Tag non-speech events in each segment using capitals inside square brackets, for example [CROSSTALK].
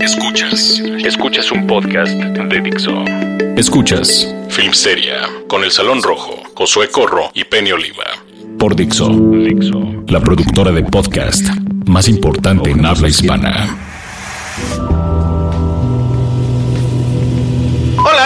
Escuchas. Escuchas un podcast de Dixo. Escuchas Filmsteria con El Salón Rojo, Josué Corro y Penny Oliva. Por Dixo. Dixo. La productora de podcast más importante en habla hispana.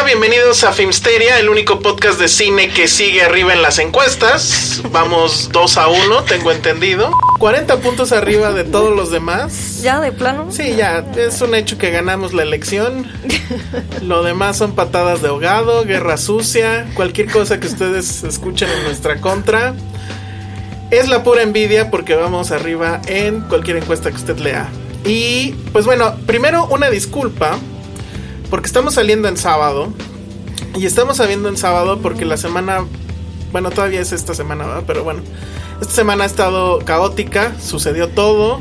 Bienvenidos a Filmsteria, el único podcast de cine que sigue arriba en las encuestas. Vamos 2 a 1, tengo entendido. 40 puntos arriba de todos los demás. ¿Ya de plano? Sí, ya, es un hecho que ganamos la elección. [LAUGHS] Lo demás son patadas de ahogado, guerra sucia, cualquier cosa que ustedes escuchen en nuestra contra. Es la pura envidia porque vamos arriba en cualquier encuesta que usted lea. Y pues bueno, primero una disculpa porque estamos saliendo en sábado. Y estamos saliendo en sábado porque la semana, bueno, todavía es esta semana, ¿verdad? Pero bueno, esta semana ha estado caótica, sucedió todo.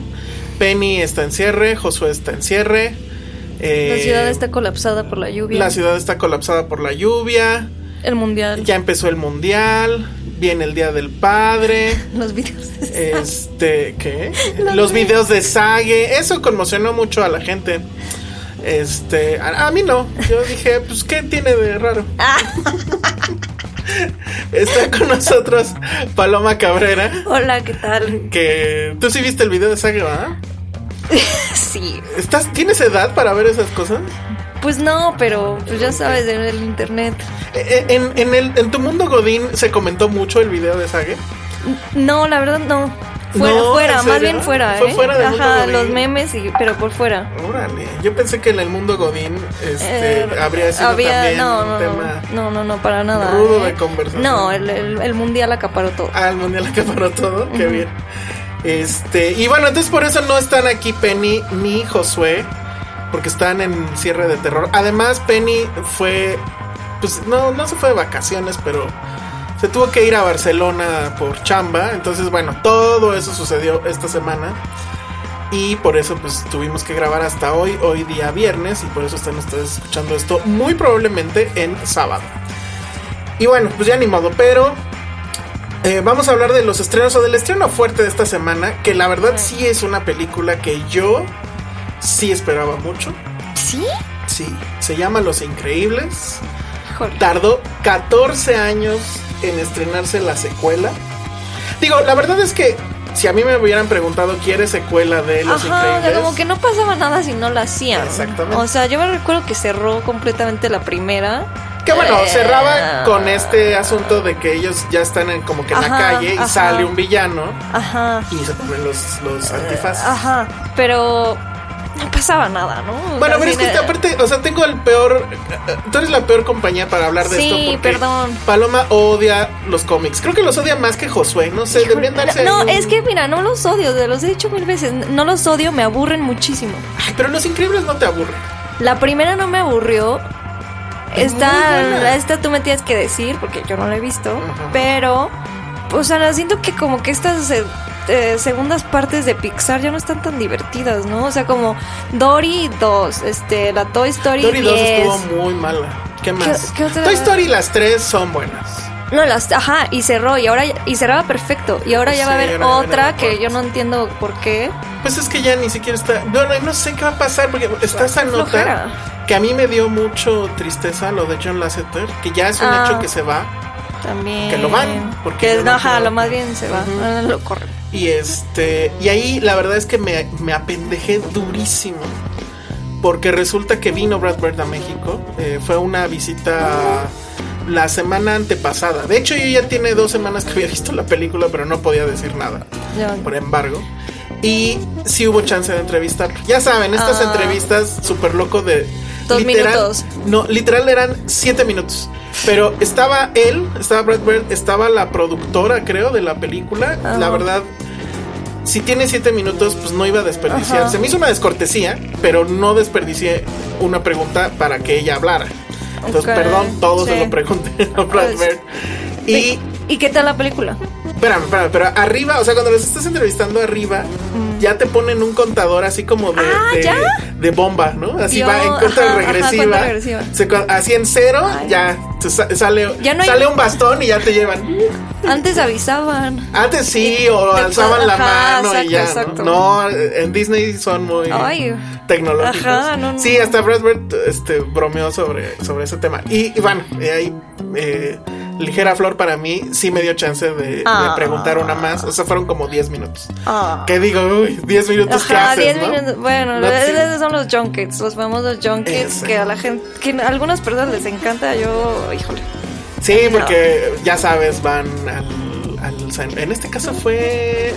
Penny está en cierre, Josué está en cierre. eh, La ciudad está colapsada por la lluvia. La ciudad está colapsada por la lluvia. El mundial. Ya empezó el mundial. Viene el Día del Padre. [LAUGHS] Los videos. de- Este, ¿qué? [LAUGHS] Los videos de Sage. Eso conmocionó mucho a la gente. Este, a, a mí no. Yo dije, pues, ¿qué tiene de raro? [LAUGHS] Está con nosotros Paloma Cabrera. Hola, ¿qué tal? Que tú sí viste el video de Sage, ¿verdad? [LAUGHS] Sí. ¿Estás, ¿Tienes edad para ver esas cosas? Pues no, pero pues ya sabes, en el internet. Eh, En, en, el, en tu mundo Godín se comentó mucho el video de Sage. No, la verdad no. Fuera, No, fuera, ¿en más bien fuera, Fue ¿eh? fuera del Ajá, los memes, y, pero por fuera. Órale, yo pensé que en el mundo Godín este, Eh, habría sido había- también no, un no, tema. no, no, no, para nada. rudo ¿eh? de conversación. No, el, el- el mundial acaparó todo. Ah, el mundial acaparó todo, qué bien. Este, y bueno, entonces por eso no están aquí Penny ni Josué, porque están en cierre de terror. Además, Penny fue, pues no, no se fue de vacaciones, pero se tuvo que ir a Barcelona por chamba. Entonces, bueno, todo eso sucedió esta semana. Y por eso pues tuvimos que grabar hasta hoy, hoy día viernes, y por eso están ustedes escuchando esto muy probablemente en sábado. Y bueno, pues ya ni modo, pero eh, vamos a hablar de los estrenos o del estreno fuerte de esta semana, que la verdad sí es una película que yo sí esperaba mucho. ¿Sí? Sí, se llama Los Increíbles. Tardó 14 años en estrenarse la secuela. Digo, la verdad es que si a mí me hubieran preguntado, ¿quiere secuela de Los Ajá, Increíbles? como que no pasaba nada si no la hacían. Exactamente. O sea, yo me recuerdo que cerró completamente la primera. Que bueno, Eh, cerraba con este asunto de que ellos ya están en, como que en la calle y ajá. sale un villano Ajá. y se ponen los, los antifaces. Ajá, pero no pasaba nada, ¿no? Bueno, pero es sí, que aparte, o sea, tengo el peor. Tú eres la peor compañía para hablar de Sí, esto. porque perdón. Paloma odia los cómics. Creo que los odia más que Josué. No sé, deberían darse. No, es que mira, no los odio, te los he dicho mil veces. No los odio, me aburren muchísimo. Ay, pero los increíbles no te aburren. La primera no me aburrió. Es Esta, esta tú me tienes que decir, porque yo no la he visto. Pero, o sea, siento que como que estas eh, segundas partes de Pixar ya no están tan divertidas, ¿no? O sea, como Dory 2, este, la Toy Story 2 10. estuvo muy mala. ¿Qué más? qué? Toy Story las tres son buenas. No, las, ajá, y cerró, y ahora y cerraba perfecto. Y ahora ya va a haber otra que yo no entiendo por qué. Pues es que ya ni siquiera está. Bueno, no sé qué va a pasar porque está esa nota flojera. que a mí me dio mucho tristeza lo de John Lasseter, que ya es un Ah. hecho que se va. También. Que lo van, porque Que no ajá, lo más bien se va. ah, Lo corre. Y este. Y ahí la verdad es que me, me apendejé durísimo. Porque resulta que vino Brad Bird a México. eh, fue una visita la semana antepasada. De hecho, yo ya tiene dos semanas que había [LAUGHS] visto la película, pero no podía decir nada. Por embargo. Y sí hubo chance de entrevistarlo. Ya saben, estas Ah. entrevistas súper loco de. Dos minutos. No, literal eran siete minutos. Pero estaba él, estaba Brad Bird, estaba la productora, creo, de la película. La verdad, si tiene siete minutos, pues no iba a desperdiciar. Ajá. Se me hizo una descortesía, pero no desperdicié una pregunta para que ella hablara. Entonces, perdón, todo se lo pregunté a Brad Pues, Bird. Y, ¿Y qué tal la película? Espérame, espérame, pero arriba, o sea, cuando los estás entrevistando arriba, ya te ponen un contador así como de. Ah, de, de bomba, ¿no? Así va en cuenta ajá, ajá, regresiva. cuenta regresiva. Se así en cero, Ay. ya sale, Ya no hay- sale un bastón y ya te llevan. Antes avisaban. Antes sí, o Te- alzaban la ajá, mano y ya. exacto. ¿no? No, en Disney son muy Ay. tecnológicos. Ajá, no, no. Sí, hasta Brad Bird este, bromeó sobre, sobre ese tema. Y, y bueno, ahí, eh, ligera flor para mí, sí me dio chance de, de Ah. preguntar una más. O sea, fueron como 10 minutos. Ah. ¿Qué digo? Uy, 10 minutos que Ajá, haces, 10 ¿no? minutos. Bueno, No, sí. esos son los junkets, los famosos junkets Ese. que a la gente, que a algunas personas les encanta. Yo, híjole. Sí, porque ya sabes, van al, al- En este caso fue.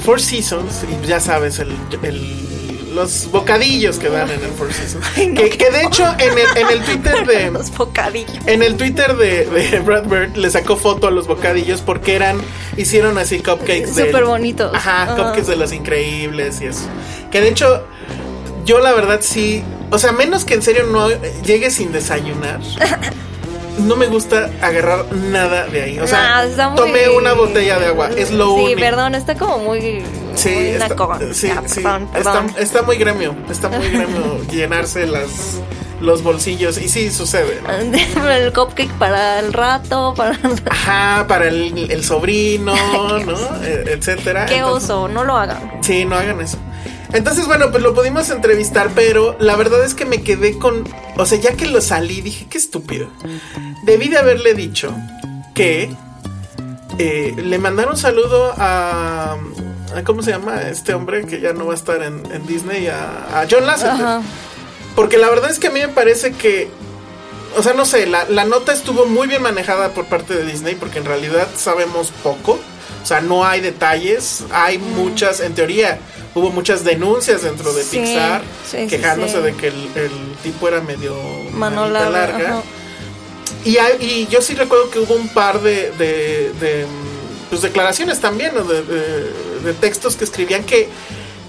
Four Seasons, y ya sabes, el, el- los bocadillos que dan en el Four Seasons. que, que de hecho, en el, en el Twitter de. [LAUGHS] Los bocadillos. En el Twitter de, de Brad Bird le sacó foto a los bocadillos porque eran. Hicieron así cupcakes de. Súper bonitos. Ajá, Ajá. cupcakes de los increíbles y eso. Que de hecho, yo la verdad sí. O sea, menos que en serio no llegue sin desayunar. No me gusta agarrar nada de ahí. O sea, está muy- tomé una botella de agua. Es lo Sí, único. perdón, está como muy. Sí, muy está, sí, sí, perdón, perdón. muy gremio. Está muy gremio [LAUGHS] llenarse las, los bolsillos. Y sí, sucede. ¿no? [LAUGHS] El cupcake para el rato, para. Ajá, para el, el sobrino, [LAUGHS] ¿no? Eh, Etcétera. Qué Entonces- oso, no lo hagan. Sí, no hagan eso. Entonces, bueno, pues lo pudimos entrevistar, pero la verdad es que me quedé con. O sea, ya que lo salí, dije, qué estúpido. Debí de haberle dicho que eh, le mandaron saludo a, a- ¿Cómo se llama? Este hombre que ya no va a estar en, en Disney, a, a John Lasseter. Ajá. Porque la verdad es que a mí me parece que. O sea, no sé, la, la nota estuvo muy bien manejada por parte de Disney porque en realidad sabemos poco. O sea, no hay detalles. Hay muchas, en teoría, hubo muchas denuncias dentro de Sí, Pixar sí, quejándose sí. de que el, el tipo era medio Mano larga. Y, hay- y yo sí recuerdo que hubo un par de, de, de, pues, declaraciones también, ¿no? de- de textos que escribían que,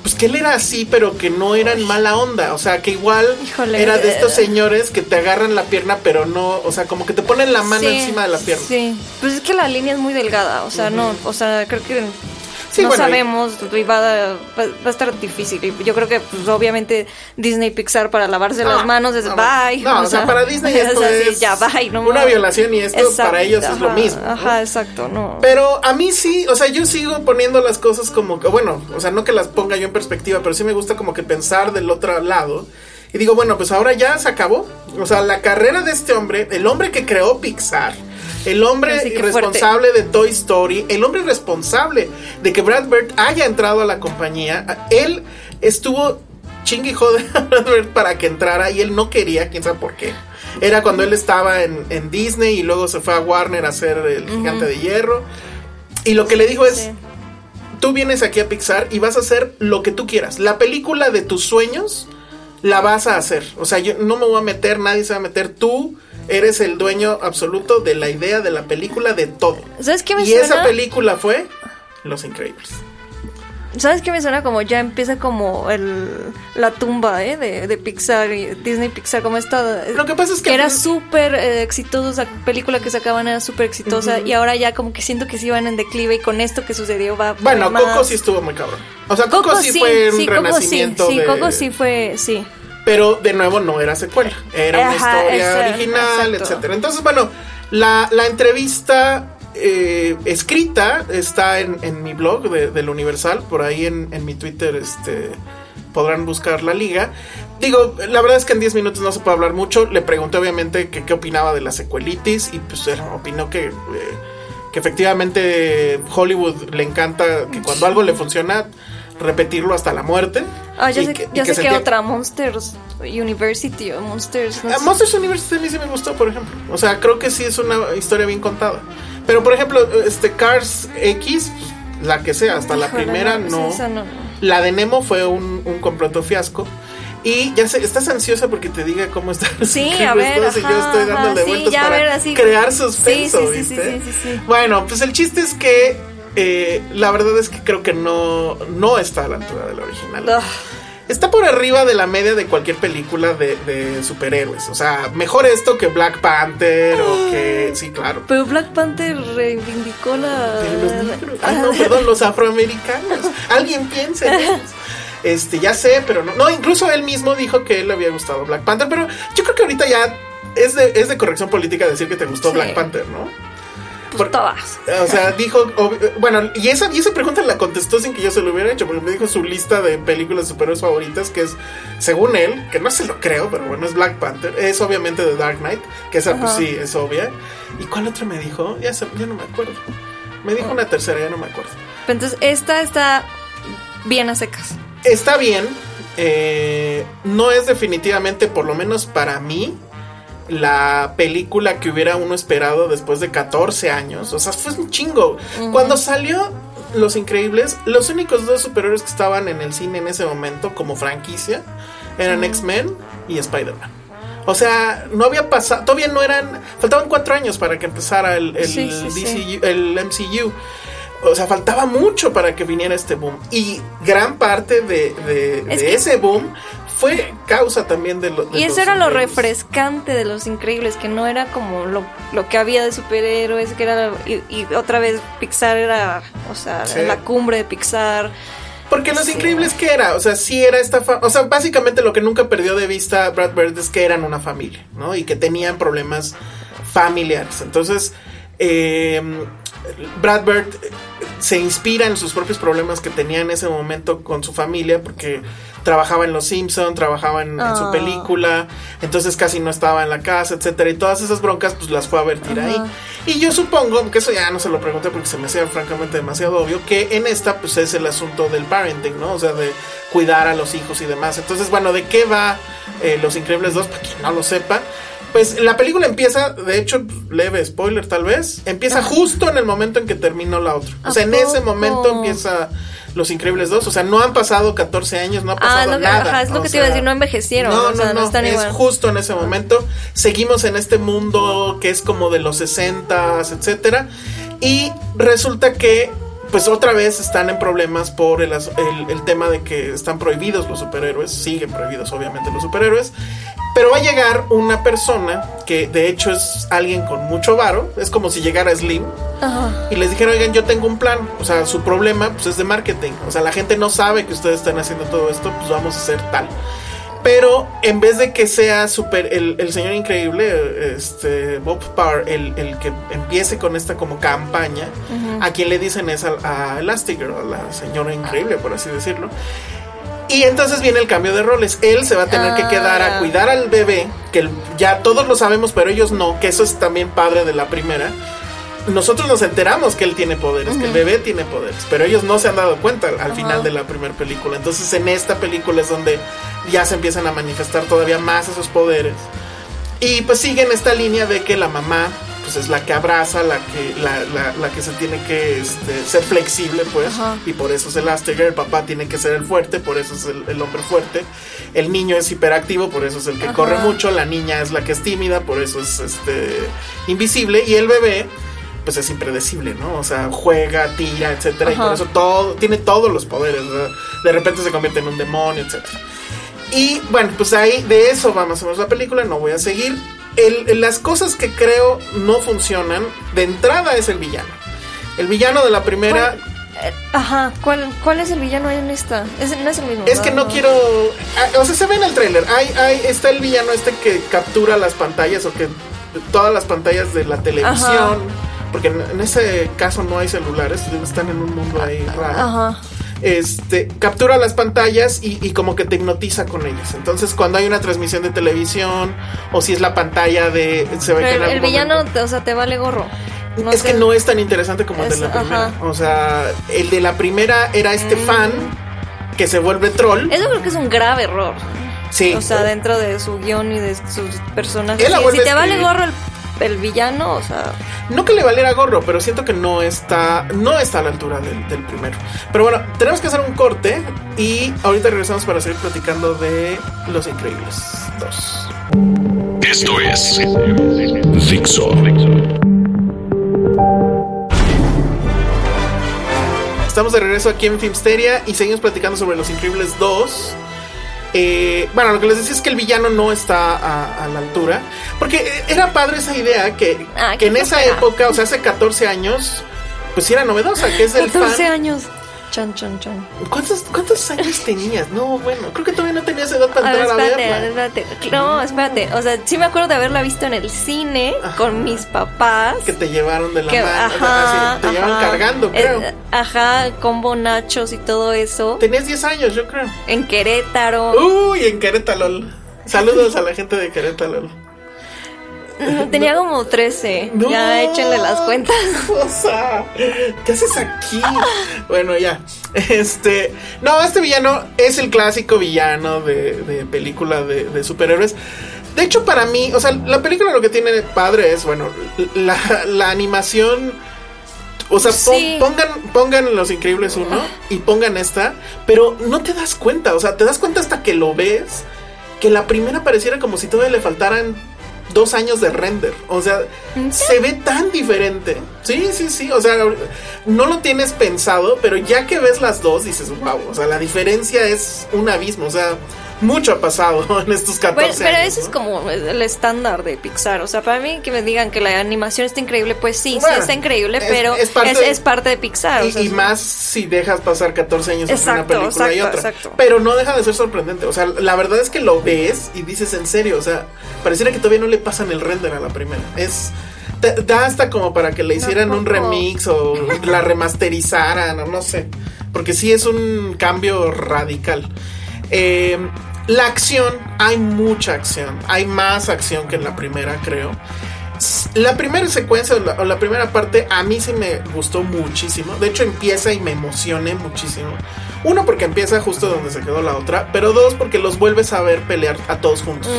pues que él era así, pero que no eran mala onda. O sea, que igual Híjole, era de estos señores que te agarran la pierna, pero no, o sea, como que te ponen la mano Sí, encima de la pierna. Sí, pues es que la línea es muy delgada, o sea, no, o sea, creo que Sí, no bueno, y- sabemos y va, a- va- va a estar difícil. Y yo creo que, pues, obviamente, Disney Pixar para lavarse No, las manos es no, bye. No, [LAUGHS] o sea, para Disney [LAUGHS] es esto así, es ya bye, una violación y esto para ellos es lo mismo. Ajá, exacto, no. Pero a mí sí, o sea, yo sigo poniendo las cosas como que, bueno, o sea, no que las ponga yo en perspectiva, pero sí me gusta como que pensar del otro lado. Y digo, bueno, pues ahora ya se acabó. O sea, la carrera de este hombre, el hombre que creó Pixar, el hombre responsable de Toy Story, el hombre responsable de que Brad Bird haya entrado a la compañía, él estuvo chingue y jode [LAUGHS] a Brad Bird para que entrara y él no quería, quién sabe por qué. Era cuando él estaba en, en Disney y luego se fue a Warner a hacer el gigante de hierro. Y lo que le dijo es, Sí. tú vienes aquí a Pixar y vas a hacer lo que tú quieras. La película de tus sueños la vas a hacer. O sea, yo no me voy a meter, nadie se va a meter. Tú eres el dueño absoluto de la idea de la película, de todo. ¿Sabes qué me y esa suena? película fue Los Increíbles. ¿Sabes qué me suena como ya empieza como el la tumba eh, de, de Pixar Disney Pixar como esta Lo que pasa es que era fin- súper eh, exitosa película que sacaban era súper exitosa y ahora ya como que siento que sí van en declive y con esto que sucedió va Bueno, más. Coco sí estuvo muy cabrón. O sea, Coco, Coco sí, fue un sí, Coco sí, renacimiento sí, de- Coco sí fue sí Pero de nuevo no era secuela, era una historia original, exacto. etcétera. Entonces, bueno, la, la entrevista eh, escrita está en, en mi blog de, del Universal, por ahí en, en mi Twitter, este podrán buscar la liga. Digo, la verdad es que en 10 minutos no se puede hablar mucho. Le pregunté obviamente que qué opinaba de la secuelitis y pues él opinó que, eh, que efectivamente Hollywood le encanta que cuando algo le funciona repetirlo hasta la muerte. Ah, ya sé, que- ya sé que otra, Monsters University o Monsters. no Ah. Monsters University a mí sí me gustó, por ejemplo. O sea, creo que sí es una historia bien contada. Pero, por ejemplo, este Cars X, pues, la que sea, hasta la Híjole, primera no, esa no, no. La de Nemo fue un, un completo fiasco. Y ya sé, estás ansiosa porque te diga cómo está. Sí, [LAUGHS] a ver, y yo ajá, estoy ajá, dándole sí, vueltas para ver, así. crear suspenso, Sí, sí, ¿viste? sí, sí, sí, sí. Bueno, pues el chiste es que eh, la verdad es que creo que no, no está a la altura de la original. Ugh. Está por arriba de la media de cualquier película de, de superhéroes. O sea, mejor esto que Black Panther o que. Sí, claro. Pero Black Panther reivindicó la. Pero los negros. Ah, no, perdón, los afroamericanos. [LAUGHS] Alguien piensa en ellos. Este, ya sé, pero no. No, incluso él mismo dijo que él le había gustado Black Panther. Pero yo creo que ahorita ya es de, es de corrección política decir que te gustó Sí. Black Panther, ¿no? Pues todas. O sea, dijo, bueno, y esa, y esa pregunta la contestó sin que yo se lo hubiera hecho, porque me dijo su lista de películas superhéroes favoritas, que es, según él, que no se lo creo, pero bueno, es Black Panther, es obviamente The Dark Knight, que esa pues sí, es obvia. ¿Y cuál otra me dijo? Ya, se- ya no me acuerdo. Me dijo una tercera, ya no me acuerdo. Pero Entonces, esta está bien a secas. Está bien, eh, no es definitivamente, por lo menos para mí, la película que hubiera uno esperado después de 14 años. O sea, fue un chingo. Cuando salió Los Increíbles, los únicos dos superhéroes que estaban en el cine en ese momento como franquicia eran X-Men y Spider-Man. O sea, no había pasado, todavía no eran, faltaban cuatro años para que empezara el, el Sí, sí, sí. DCU el MCU. O sea, faltaba mucho para que viniera este boom. Y gran parte de, de- Es de que- ese boom fue causa también de, lo, de Y los eso era lo refrescante de los increíbles, que no era como lo, lo que había de superhéroes, que era. Y, y otra vez Pixar era, o sea, Sí. la cumbre de Pixar. Porque Los Sí. Increíbles, ¿qué era? O sea, sí era esta... fa- o sea, básicamente lo que nunca perdió de vista Brad Bird es que eran una familia, ¿no? Y que tenían problemas familiares. Entonces, eh, Brad Bird se inspira en sus propios problemas que tenía en ese momento con su familia, porque trabajaba en Los Simpson, trabajaba en, en su Ah. película, entonces casi no estaba en la casa, etcétera, y todas esas broncas pues las fue a vertir ahí. Y yo supongo, que eso ya no se lo pregunté porque se me hacía francamente demasiado obvio, que en esta pues es el asunto del parenting, ¿no? O sea, de cuidar a los hijos y demás. Entonces, bueno, ¿de qué va eh, Los Increíbles 2? Para quien no lo sepa. Pues la película empieza, de hecho, leve spoiler tal vez, empieza justo en el momento en que terminó la otra. O ¿A sea, en ese poco? momento empieza Los Increíbles 2. O sea, no han pasado 14 años, no ha pasado Ah, que, nada. ajá, es lo O que te iba a decir, no envejecieron. no, o sea, no, no, no, están es igual. justo en ese momento. Seguimos en este mundo que es como de los 60s, etcétera. Y resulta que, pues otra vez están en problemas por el, el- el tema de que están prohibidos los superhéroes. Siguen prohibidos, obviamente, los superhéroes. Pero va a llegar una persona que de hecho es alguien con mucho varo. Es como si llegara Slim Ajá. y les dijera, oigan, yo tengo un plan. O sea, su problema pues, es de marketing. O sea, la gente no sabe que ustedes están haciendo todo esto, pues vamos a hacer tal. Pero en vez de que sea super el, el señor increíble, este Bob Parr, el, el que empiece con esta como campaña, a quien le dicen es a, a Elastigirl, a la señora increíble, por así decirlo. Y entonces viene el cambio de roles. Él se va a tener que quedar a Ah. cuidar al bebé, que ya todos lo sabemos, pero ellos no, que eso es también padre de la primera. Nosotros nos enteramos que él tiene poderes, que el bebé tiene poderes, pero ellos no se han dado cuenta al, al final de la primera película. Entonces en esta película es donde ya se empiezan a manifestar todavía más esos poderes. Y pues siguen esta línea de que la mamá pues es la que abraza, la que, la, la- la que se tiene que este, ser flexible, pues, Ajá. y por eso es el Asperger, el papá tiene que ser el fuerte, por eso es el, el hombre fuerte, el niño es hiperactivo, por eso es el que Ajá. corre mucho, la niña es la que es tímida, por eso es este invisible, y el bebé pues es impredecible, ¿no? O sea, juega, tira, etcétera, y por eso todo, tiene todos los poderes, ¿verdad? de repente se convierte en un demonio, etcétera. Y bueno, pues ahí de eso va más o menos la película, no voy a seguir. El- las cosas que creo no funcionan, de entrada es el villano. El villano de la primera Eh, Ajá, ¿cuál, ¿cuál es el villano en esta? Es, no es el mismo. es que no quiero... ah, O sea, se ve en el tráiler. Hay, hay, está el villano este que captura las pantallas o que todas las pantallas de la televisión. Porque en, en ese caso no hay celulares, están en un mundo ahí raro. Ajá. Este, captura las pantallas y, y como que te hipnotiza con ellas. Entonces, cuando hay una transmisión de televisión o si es la pantalla de... Se ve que Pero el, villano, te- o sea, te vale gorro. No es que no es tan interesante como el de la primera. ajá. O sea, el de la primera era este Mm. fan que se vuelve troll. Eso creo que es un grave error. Sí. O sea, dentro de su guion y de sus personajes. Si- te vale gorro el, el villano, o sea. No que le valiera gorro, pero siento que no está, no está a la altura del, del primero. Pero bueno, tenemos que hacer un corte y ahorita regresamos para seguir platicando de Los Increíbles 2. Esto es Dixo. Estamos de regreso aquí en Filmsteria y seguimos platicando sobre Los Increíbles 2. Eh, bueno, lo que les decía es que el villano no está a, a la altura. Porque eh, era padre esa idea que, Ah, que en esa época, o sea, hace 14 años, pues era novedosa, que es el 14 fan. años. Chan, chan, chan. ¿Cuántos, ¿Cuántos años tenías? No, bueno, creo que todavía no tenías edad para A ver, entrar espérate, a ver, verla. espérate. No, espérate. O sea, sí me acuerdo de haberla visto en el cine con mis papás. Que te llevaron de la que- mano. ajá, te llevan ajá. cargando, creo. Eh, ajá, combo nachos y todo eso. Tenías 10 años, yo creo. En Querétaro. Uy, en Querétaro. Saludos a la gente de Querétaro. Tenía como 13. No. Ya échenle las cuentas. [LAUGHS] O sea, ¿qué haces aquí? Bueno, ya. Este. No, este villano es el clásico villano de, de película de, de superhéroes. De hecho, para mí, o sea, la película lo que tiene padre es, bueno, la, la animación. O sea, Sí. pongan, pongan Los Increíbles 1 y pongan esta, pero no te das cuenta, o sea, te das cuenta hasta que lo ves, que la primera pareciera como si todavía le faltaran dos años de render. O sea, se ve tan diferente. Sí, sí, sí. O sea, no lo tienes pensado, pero ya que ves las dos, dices, wow. O sea, la diferencia es un abismo. O sea, mucho ha pasado [LAUGHS] en estos 14 Bueno, pero años, ese es como el estándar de Pixar. O sea, para mí que me digan que la animación está increíble, pues sí, Bueno, sí está increíble, es- pero es parte de- es, parte de Pixar. o Y, sea, y es- más si dejas pasar 14 años entre una Exacto, película y otra. exacto. Pero no deja de ser sorprendente. O sea, la verdad es que lo ves y dices en serio. O sea, pareciera que todavía no le pasan el render a la primera. Es. Da hasta como para que le hicieran un remix o la remasterizaran o no sé. Porque sí es un cambio radical. Eh, la acción, hay mucha acción. Hay más acción que en la primera, creo. La primera secuencia o la, o la primera parte a mí sí me gustó muchísimo. De hecho empieza y me emocioné muchísimo. Uno porque empieza justo donde se quedó la otra, pero dos porque los vuelves a ver pelear a todos juntos.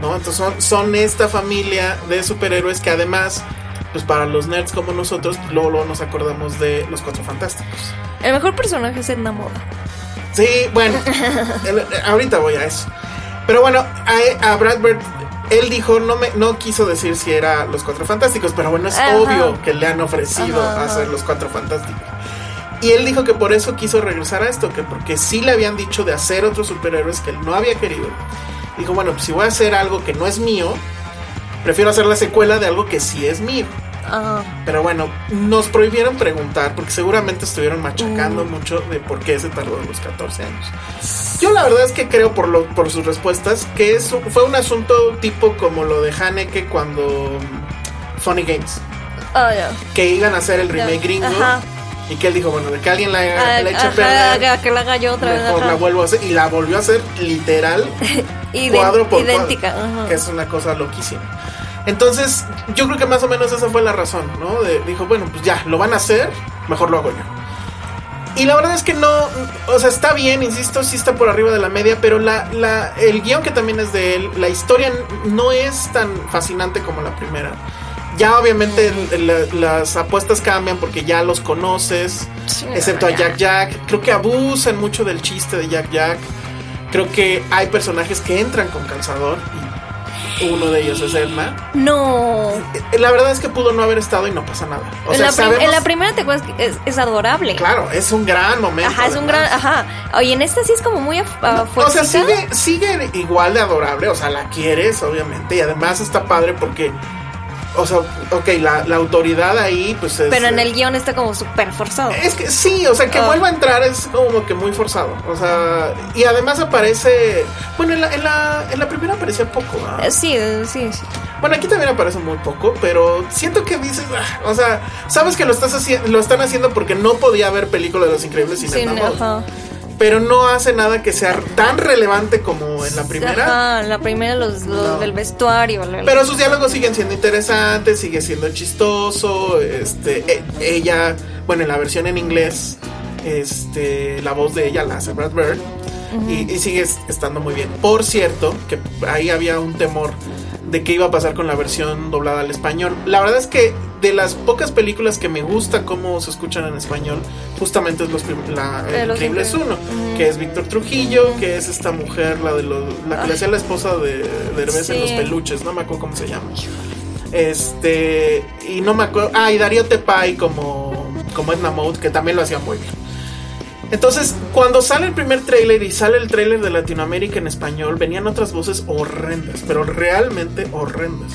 ¿no? Entonces son, son esta familia de superhéroes que además, pues para los nerds como nosotros, luego, luego nos acordamos de los Cuatro Fantásticos. El mejor personaje es Edna Moda. Sí, bueno, [LAUGHS] ahorita voy a eso. Pero bueno, a, a Brad Bird, él dijo, no me no quiso decir si era los Cuatro Fantásticos, pero bueno, es Ajá. obvio que le han ofrecido Ajá, hacer los Cuatro Fantásticos. Y él dijo que por eso quiso regresar a esto, que porque sí le habían dicho de hacer otros superhéroes que él no había querido. Dijo, bueno, pues si voy a hacer algo que no es mío, prefiero hacer la secuela de algo que sí es mío. Ah, Pero bueno, nos prohibieron preguntar porque seguramente estuvieron machacando Mm. mucho de por qué se tardó los 14 años. Yo la verdad es que creo por, lo, por sus respuestas que es, fue un asunto tipo como lo de Haneke cuando mm, Funny Games, ah, que iban a hacer el remake Ya. gringo Ajá. y que él dijo, bueno, de que alguien la, Ah, la eche perder, que la haga yo otra vez. mejor ajá. la vuelvo a hacer y la volvió a hacer literal [LAUGHS] cuadro por idéntica. cuadro, ajá. que es una cosa loquísima. Entonces, yo creo que más o menos esa fue la razón, ¿no? De- dijo, bueno, pues ya, lo van a hacer, mejor lo hago yo. Y la verdad es que no, o sea, está bien, insisto, sí está por arriba de la media, pero la, la, el guion que también es de él, la historia no es tan fascinante como la primera. Ya obviamente las apuestas cambian porque ya los conoces, Sí, excepto a. Jack Jack. Creo que abusan mucho del chiste de Jack Jack. Creo que hay personajes que entran con calzador y uno de ellos es Edna. No. La verdad es que pudo no haber estado y no pasa nada. O en, sea, la sabemos- en la primera te acuerdas que es, es adorable. Claro, es un gran momento. Ajá, es un gran. Ajá. Oye, en esta sí es como muy a O sea, sigue, sigue igual de adorable, o sea, la quieres, obviamente, y además está padre porque, o sea, ok, la, la autoridad ahí, pues es... Pero en eh, el guion está como súper forzado. Es que sí, o sea, que Ah. vuelva a entrar es como que muy forzado. O sea, y además aparece. Bueno, en la, en la, en la primera aparecía poco. Eh, Sí, eh, sí, sí. Bueno, aquí también aparece muy poco, pero siento que dices, ah, o sea, sabes que lo estás haciendo, lo están haciendo porque no podía haber película de Los Increíbles sin Sí, ajá. Pero no hace nada que sea tan relevante como en la primera. Ajá, la primera los, los No. del vestuario. Pero sus diálogos siguen siendo interesantes, sigue siendo chistoso. Este, e- ella, bueno, en la versión en inglés, este, la voz de ella la hace Brad Bird. y, y sigue es- estando muy bien. Por cierto, que ahí había un temor de qué iba a pasar con la versión doblada al español. La verdad es que de las pocas películas que me gusta cómo se escuchan en español, justamente es los la, Eh, el Los Increíbles Increíbles. 1, que es Víctor Trujillo, que es esta mujer, la de los, la que le hacía la esposa de, de Herbes en los peluches, no me acuerdo cómo se llama. Este, y no me acuerdo, ah, y Darío Tepay como, como Edna Mode, que también lo hacía muy bien. Entonces, cuando sale el primer tráiler y sale el tráiler de Latinoamérica en español, venían otras voces horrendas, pero realmente horrendas.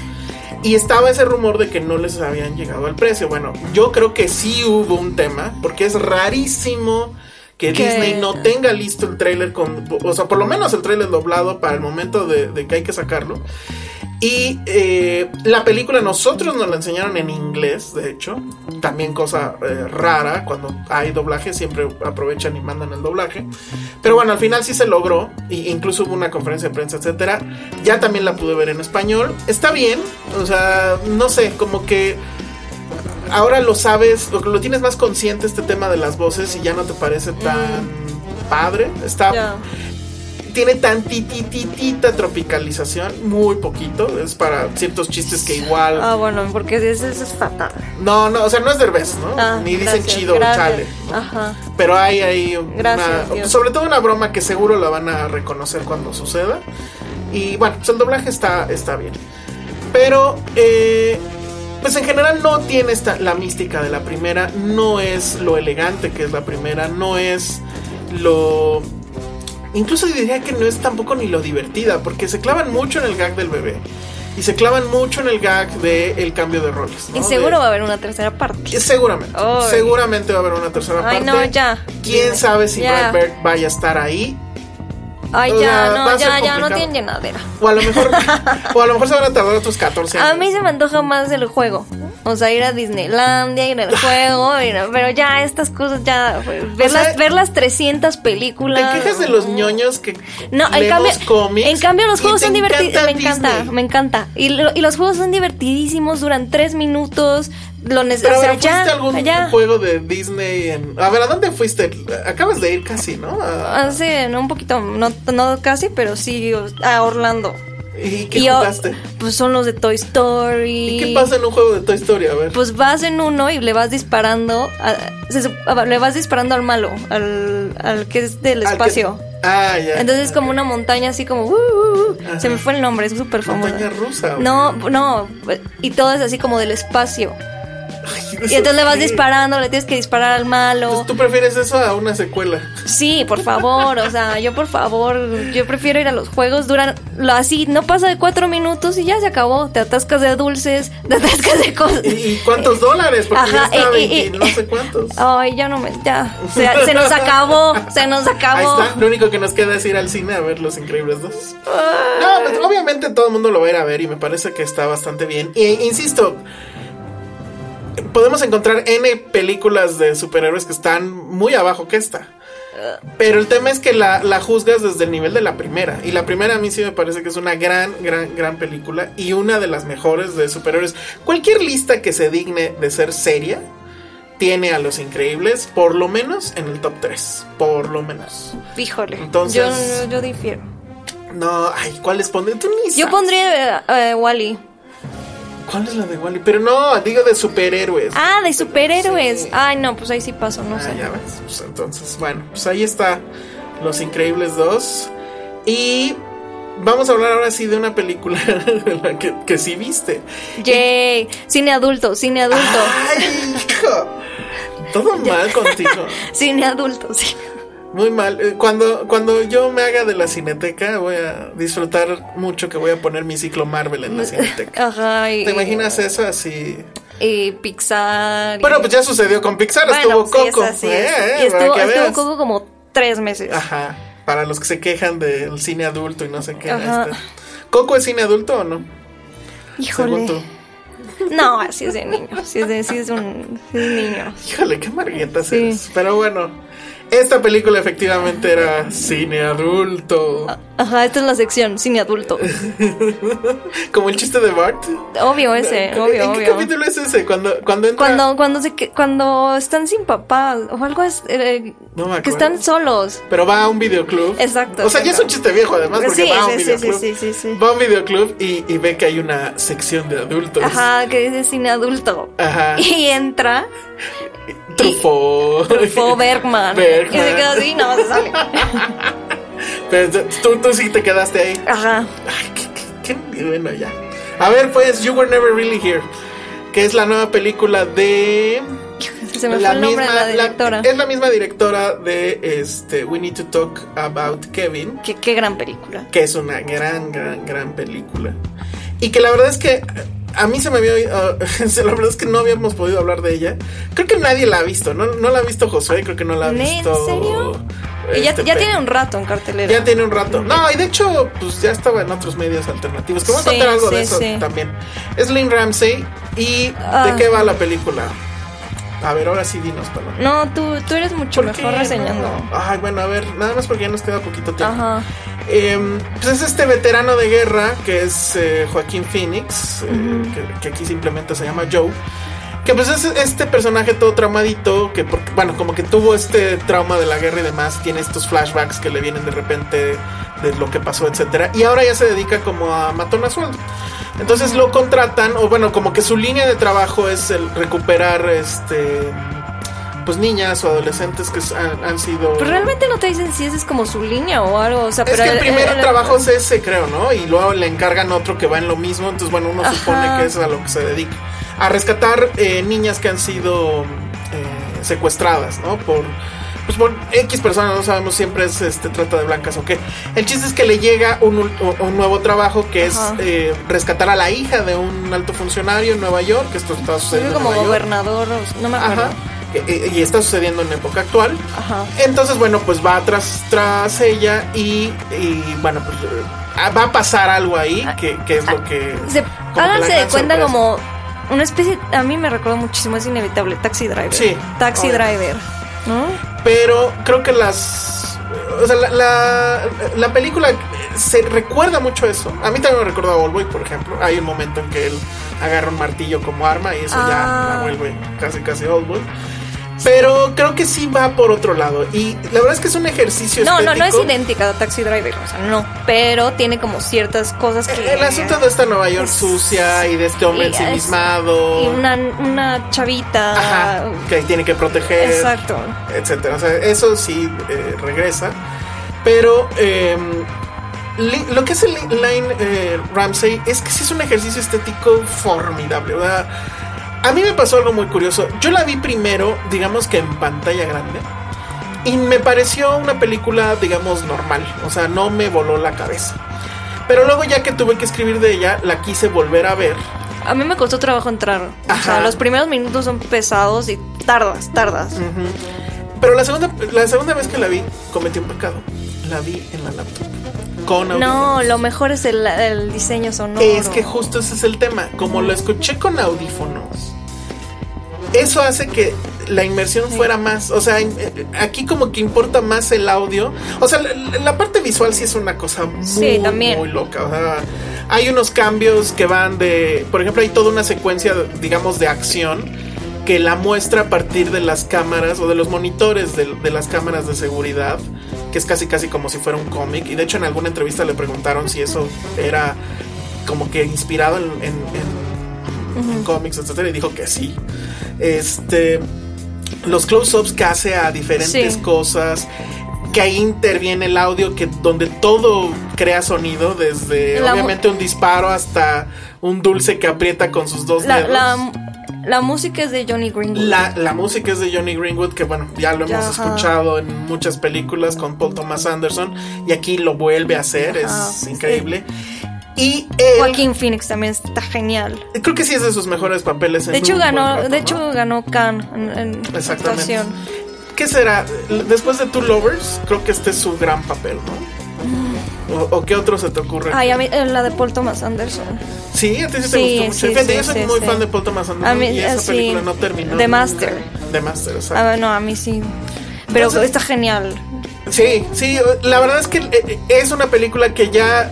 Y estaba ese rumor de que no les habían llegado al precio. Bueno, yo creo que sí hubo un tema, porque es rarísimo que Disney no tenga listo el tráiler con, o sea, por lo menos el tráiler doblado para el momento de, de que hay que sacarlo. Y eh, la película nosotros nos la enseñaron en inglés, de hecho. También cosa eh, rara, cuando hay doblaje siempre aprovechan y mandan el doblaje. Pero bueno, al final sí se logró. Y incluso hubo una conferencia de prensa, etcétera. Ya también la pude ver en español. Está bien, o sea, no sé, como que ahora lo sabes, o que lo tienes más consciente este tema de las voces y ya no te parece tan padre. Está Ya. Tiene tantititita tropicalización, muy poquito, es para ciertos chistes que igual Ah, bueno, porque eso, es fatal. no, no, o sea, no es derbez, ¿no? Ah, Ni dicen gracias, chido gracias. chale, ¿no? Ajá. Pero hay ahí una, sobre todo una broma que seguro la van a reconocer cuando suceda. Y bueno, pues el doblaje está, está bien. Pero, eh, pues en general no tiene esta, la mística de la primera, no es lo elegante que es la primera, no es lo... Incluso diría que no es tampoco ni lo divertida, porque se clavan mucho en el gag del bebé. Y se clavan mucho en el gag del cambio de roles. ¿no? Y seguro De- va a haber una tercera parte. Seguramente. Ay. Seguramente va a haber una tercera Ay, parte. no, ya. ¿Quién sabe si Ya. Brad Bird vaya a estar ahí? Ay, O ya, no, ya, ya, no tienen llenadera. O a lo mejor, [LAUGHS] o a lo mejor se van a tardar otros 14 años. A mí se me antoja más el juego. O sea, ir a Disneylandia, ir al juego, [LAUGHS] ir a- pero ya estas cosas, ya, pues, ver, O sea, las, ver las 300 Te películas. quejas de los ñoños que No, en cambio, cómics. en cambio los juegos te son divertidos. Me encanta, me encanta. Y, lo- y los juegos son divertidísimos, duran tres minutos. Lo Pero O sea, ¿fuiste ya, algún juego de Disney? En... A ver, ¿a dónde fuiste? Acabas de ir casi, ¿no? A- Hace, no, un poquito, no, no casi, pero sí a Orlando. ¿Y qué Y yo- jugaste? pues son los de Toy Story. ¿Y qué pasa en un juego de Toy Story? A ver. Pues vas en uno y le vas disparando, a- se sup- a- le vas disparando al malo, al, al que es del Al que- espacio. Ah, ya. Entonces es como una montaña así como... uh, uh, uh. Se me fue el nombre, es súper famosa. Montaña rusa. No, no, y todo es así como del espacio. Y entonces le vas disparando, le tienes que disparar al malo. Pues tú prefieres eso a una secuela. Sí, por favor, o sea, yo por favor, yo prefiero ir a los juegos, duran lo así, no pasa de cuatro minutos y ya se acabó, te atascas de dulces, [LAUGHS] te atascas de cosas. ¿Y, y cuántos dólares? Porque ya Ajá, está y- y- 20, y- no sé cuántos. Ay, ya no me, ya, se, se nos acabó, se nos Ahí acabó. está, lo único que nos queda es ir al cine a ver Los Increíbles 2. No, pues obviamente todo el mundo lo va a ir a ver y me parece que está bastante bien. E insisto, podemos encontrar N películas de superhéroes que están muy abajo que esta. Pero el tema es que la, la juzgas desde el nivel de la primera. Y la primera a mí sí me parece que es una gran, gran, gran película. Y una de las mejores de superhéroes. Cualquier lista que se digne de ser seria tiene a los increíbles, por lo menos en el top 3. Por lo menos. Híjole, Entonces- yo, yo difiero. No, ay, ¿cuál les pondré? Tú ni Yo pondría eh, Wally. ¿Cuál es la de Wally? Pero no, digo de superhéroes. Ah, de superhéroes. Sí. Ay, no, pues ahí sí paso, no Ah, sé. ya ves. Pues entonces, bueno, pues ahí está Los Increíbles 2. Y vamos a hablar ahora sí de una película [LAUGHS] de la que, que sí viste. Yay, cine adulto, cine adulto. ¡Ay, hijo! Todo [LAUGHS] mal contigo. [LAUGHS] Cine adulto, sí. Muy mal. Eh, Cuando, cuando yo me haga de la cineteca, voy a disfrutar mucho que voy a poner mi ciclo Marvel en la [LAUGHS] cineteca. Ajá, y, ¿Te imaginas eso así? y Pixar. y- Bueno, pues ya sucedió con Pixar, Bueno, estuvo sí, Coco. es así, eh, es- eh, y estuvo. Coco como tres meses. Ajá. Para los que se quejan del cine adulto y no sé qué. está. ¿Coco es cine adulto o no? Híjole. No, así es de niño. Sí es, de, sí es un, sí es un niño. Híjole, qué marguetas eres. Pero bueno, esta película efectivamente era cine adulto. Ajá, esta es la sección, cine adulto. [LAUGHS] Como el chiste de Bart. Obvio ese, ¿En obvio, qué obvio. capítulo es ese? Cuando, cuando entra. Cuando, cuando, se, que- cuando están sin papá o algo es, eh, No me que están solos. Pero va a un videoclub. Exacto, O sea, ya es un chiste viejo además, porque Sí, va a un sí, sí, videoclub. sí, sí, sí, sí. Va a un videoclub y, y ve que hay una sección de adultos. Ajá, que dice cine adulto. Ajá. Y entra [LAUGHS] Truffaut. Truffaut Bergman. [LAUGHS] Bergman. Y se queda así, no se sale. [LAUGHS] Pero tú, tú sí te quedaste ahí. Ajá. Ay, qué, qué- qué- bueno, ya. A ver, pues, You Were Never Really Here. Que es la nueva película de. Se me fue el nombre de la la- directora. es la misma directora de este We Need to Talk About Kevin. Qué, qué gran película. que es una gran, gran, gran película. Y que la verdad es que a mí se me había oído- [LAUGHS] la verdad es que no habíamos podido hablar de ella. Creo que nadie la ha visto, ¿no? No la ha visto Josué, creo que no la ha ¿En visto. serio? Y ya, este, ya tiene un rato en cartelera. ya tiene un rato. No, y de hecho, pues ya estaba en otros medios alternativos. Que vamos a Sí, contar algo de eso sí. también. Es Lynn Ramsey. ¿Y Ah. de qué va la película? A ver, ahora sí dinos, Paloma. No, tú, tú eres mucho ¿Por qué mejor no? reseñando. Ay, bueno, a ver, nada más porque ya nos queda poquito tiempo. Ajá. Eh, pues es este veterano de guerra que es eh, Joaquín Phoenix, eh, que, que aquí simplemente se llama Joe. Que pues es este personaje todo traumadito, que porque, bueno, como que tuvo este trauma de la guerra y demás, tiene estos flashbacks que le vienen de repente de lo que pasó, etcétera, y ahora ya se dedica como a matón a sueldo. Entonces lo contratan, o bueno, como que su línea de trabajo es el recuperar este pues niñas o adolescentes que han, han sido Pero realmente no te dicen si esa es como su línea o algo. O sea, es pero que el él- primer él- trabajo es ese, creo, ¿no? Y luego le encargan otro que va en lo mismo. Entonces, bueno, uno Ajá. supone que es a lo que se dedica. A rescatar eh, niñas que han sido eh, secuestradas, ¿no? Por, pues por X personas, no sabemos siempre es este trata de blancas o qué. El chiste es que le llega un, un nuevo trabajo que es eh, rescatar a la hija de un alto funcionario en Nueva York, que esto está sucediendo que en como Nueva gobernador, no me acuerdo. Ajá. Eh, eh, Y está sucediendo en época actual. Ajá. Entonces, bueno, pues va tras, tras ella y, y, bueno, pues eh, va a pasar algo ahí, que, que es lo que... Se, como háganse de cuenta sorpresa. como una especie. A mí me recuerda muchísimo, es inevitable. Taxi Driver. Sí, Taxi. Driver. ¿No? Pero creo que las... O sea, la, la, la película se recuerda mucho eso. A mí también me recuerda a Oldboy, por ejemplo. Hay un momento en que él agarra un martillo como arma y eso Ah. ya la vuelve casi casi Oldboy. Pero creo que sí va por otro lado. Y la verdad es que es un ejercicio No, no, no es estético. idéntica a Taxi Driver. O sea, no. Pero tiene como ciertas cosas que. El asunto de esta Nueva York sucia y de este hombre ensimismado. Y una, una chavita. Ajá, que tiene que proteger. Exacto. Etcétera. O sea, eso sí eh, regresa. Pero eh, lo que hace Li- Line eh, Ramsey es que sí es un ejercicio estético formidable. ¿verdad? A mí me pasó algo muy curioso. Yo la vi primero, digamos que en pantalla grande. Y me pareció una película, digamos, normal. O sea, no me voló la cabeza. Pero luego ya que tuve que escribir de ella, la quise volver a ver. A mí me costó trabajo entrar. O Ajá. sea, los primeros minutos son pesados y tardas, tardas. Pero la segunda, la segunda vez que la vi, cometí un pecado. La vi en la laptop. Con No, audífonos. lo mejor es el, el diseño sonoro. Es que justo ese es el tema. Como lo escuché con audífonos, eso hace que la inmersión fuera más. O sea, aquí como que importa más el audio. O sea, la, la parte visual sí es una cosa muy, Sí, también. muy loca. O sea, hay unos cambios que van de. Por ejemplo, hay toda una secuencia, digamos, de acción que la muestra a partir de las cámaras o de los monitores de, de las cámaras de seguridad, que es casi casi como si fuera un cómic. Y de hecho en alguna entrevista le preguntaron si eso era como que inspirado en, en- en- en cómics, etcétera, y dijo que sí. Este, los close-ups que hace a diferentes Sí. cosas. Que ahí interviene el audio, que donde todo crea sonido, desde La obviamente un disparo hasta un dulce que aprieta con sus dos La, dedos. la, la música es de Johnny Greenwood. La, la música es de Johnny Greenwood, que bueno, ya lo hemos Ajá. escuchado en muchas películas con Paul Thomas Anderson, y aquí lo vuelve a hacer, Ajá. es increíble. Y él, Joaquín Phoenix también está genial. creo que sí es de sus mejores papeles. en De hecho ganó, rato, de ¿no? hecho ganó Cannes en, en Exactamente. actuación. ¿Qué será? Después de Two Lovers, creo que este es su gran papel, ¿no? ¿O, o qué otro se te ocurre? Ay, a mí, eh, la de Paul Thomas Anderson. Sí, a ti sí te Sí, gustó mucho. sí, Fíjate, sí, yo soy sí, muy fan de Paul Thomas Anderson A mí, y esa eh, película no terminó. The. Master. The Master, exacto. Ah, no, a mí sí. Pero Entonces- está genial. Sí, sí, la verdad es que eh, es una película que ya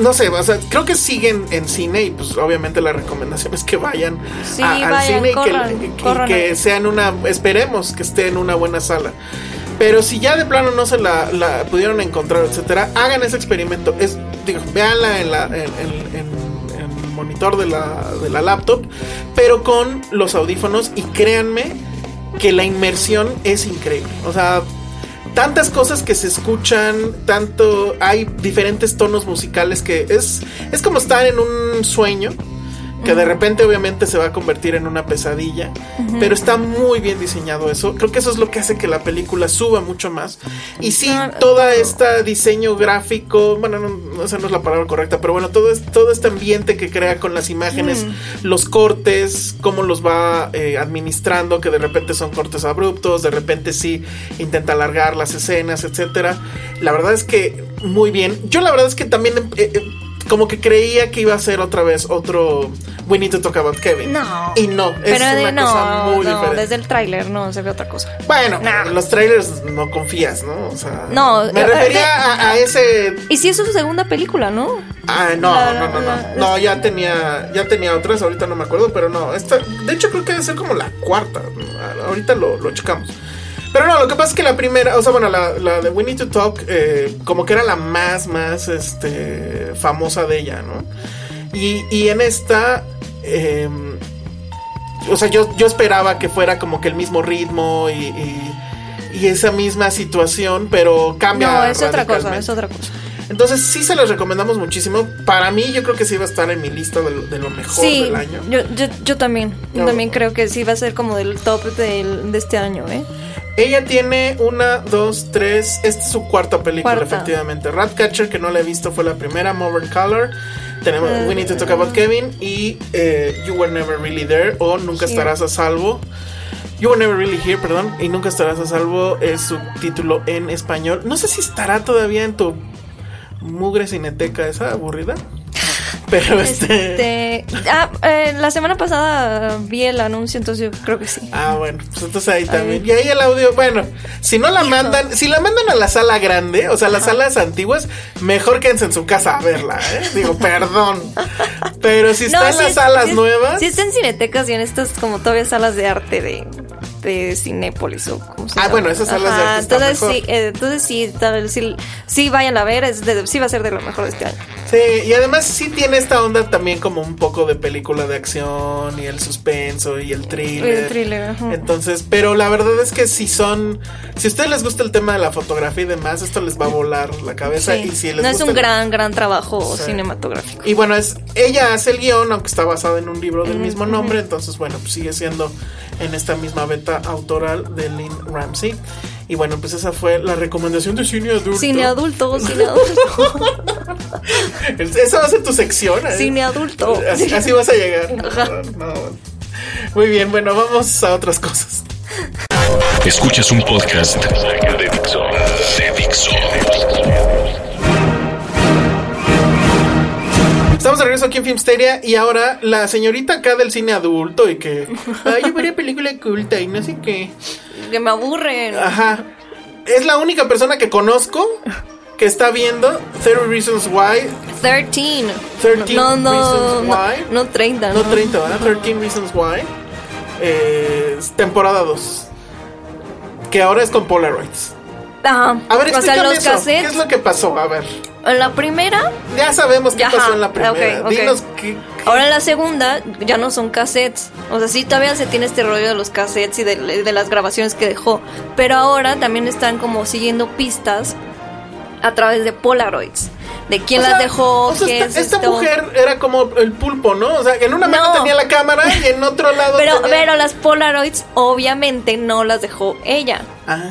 no sé, o sea, creo que siguen en cine y pues obviamente la recomendación es que vayan Sí, a- al vayan, cine y que- corran, y que, sean una, esperemos que esté en una buena sala. Pero si ya de plano no se la, pudieron encontrar, etcétera, hagan ese experimento. Es, digo, véanla en la, en, en- monitor de la, de la laptop, pero con los audífonos y créanme que la inmersión es increíble. O sea, tantas cosas que se escuchan, tanto hay diferentes tonos musicales que es es como estar en un sueño que de repente obviamente se va a convertir en una pesadilla, pero está muy bien diseñado eso. Creo que eso es lo que hace que la película suba mucho más. Y sí, No, toda este diseño gráfico, bueno, no, no, esa no es la palabra correcta, pero bueno, todo, es- todo este ambiente que crea con las imágenes, los cortes, cómo los va eh, administrando, que de repente son cortes abruptos, de repente sí intenta alargar las escenas, etcétera. La verdad es que muy bien. Yo la verdad es que también eh, eh, como que creía que iba a ser otra vez otro We Need to Talk About Kevin. No. Y no, es Pero de, una no, cosa muy no, diferente. desde el tráiler no se ve otra cosa. Bueno, No. los trailers no confías, ¿no? O sea, No, me eh, refería eh, a, a ese Y si es su segunda película, ¿no? Ah, no, La- no, no, no. No, ya tenía, ya tenía otras, ahorita no me acuerdo, pero no. Esta, de hecho, creo que debe ser como la cuarta. Ahorita lo, lo checamos. Pero no, lo que pasa es que la primera, o sea, bueno, la, la de We Need to Talk, eh, como que era la más, más, este, famosa de ella, ¿no? Y, y en esta, eh, o sea, yo, yo esperaba que fuera como que el mismo ritmo y, y- y esa misma situación, pero cambia. No, es otra cosa, es otra cosa. Entonces sí se las recomendamos muchísimo. Para mí yo creo que sí va a estar en mi lista de, lo- de lo mejor Sí, del año. yo, yo, yo también. Yo No. también creo que sí va a ser como del top del- de este año, ¿eh? Ella tiene una, dos, tres. Esta es su cuarta película, Cuarta. efectivamente. Ratcatcher, que no la he visto, fue la primera. Modern Color. Tenemos We Need to Talk About Kevin. Y eh, You Were Never Really There. O Nunca Sí. Estarás a Salvo. You Were Never Really Here, perdón. Y Nunca Estarás a Salvo es su título en español. No sé si estará todavía en tu mugre cineteca esa aburrida. Pero este. Este, ah, eh, la semana pasada vi el anuncio, entonces yo creo que sí. Ah, bueno, pues entonces ahí también. Y ahí el audio, bueno, si no la mandan, si la mandan a la sala grande, o sea, las salas antiguas, mejor quédense en su casa a verla, ¿eh? Digo, perdón. Pero si está en sí las es- salas es- nuevas, Sí está en cinetecas y en estas como todavía salas de arte de, de Cinépolis o como Ah, bueno, esas salas de arte están entonces mejor. sí, eh, entonces sí, tal sí, sí vayan a ver, es de- sí va a ser de lo mejor de este año. sí, y además sí tiene esta onda también como un poco de película de acción y el suspenso y el thriller. El thriller, ajá. Entonces, pero la verdad es que si son, si a ustedes les gusta el tema de la fotografía y demás, esto les va a volar la cabeza Sí. y si les no es un el- gran, gran trabajo Sí. cinematográfico. Y bueno, es ella hace el guion, aunque está basada en un libro del mismo nombre, entonces bueno, pues sigue siendo en esta misma beta autoral de Lynn Ramsey. Y bueno, pues esa fue la recomendación de cine adulto. Cine adulto, [LAUGHS] cine adulto, Esa va a ser tu sección. ¿eh? cine adulto. Así, así vas a llegar. Ajá. No, no. Muy bien, bueno, vamos a otras cosas. Escuchas un podcast de Dixo. De Dixo. Estamos de regreso aquí en Filmsteria y ahora la señorita acá del cine adulto y que, ay, yo vería película culta y no sé qué. Que me aburren. Ajá. Es la única persona que conozco que está viendo 30 Reasons Why. 13. 13 no, no, Reasons no, Why. no 30. No 30, ¿verdad? 13 Reasons Why. Eh, temporada 2. Que ahora es con Polaroids. Ajá. A ver, o sea, explícame los eso. cassettes. ¿Qué es lo que pasó? A ver. En la primera, Ya sabemos qué Ajá, pasó en la primera. ok, ok. Dinos qué. ahora en la segunda ya no son cassettes. O sea, sí, todavía se tiene este rollo de los cassettes y de, de las grabaciones que dejó. Pero ahora también están como siguiendo pistas a través de Polaroids. De quién O las sea, dejó, o sea, qué esta, es esta esto. mujer era como el pulpo, ¿no? O sea, en una mano No. tenía la cámara y en otro lado. [LAUGHS] Pero, tenía- pero las Polaroids obviamente no las dejó ella. Ah,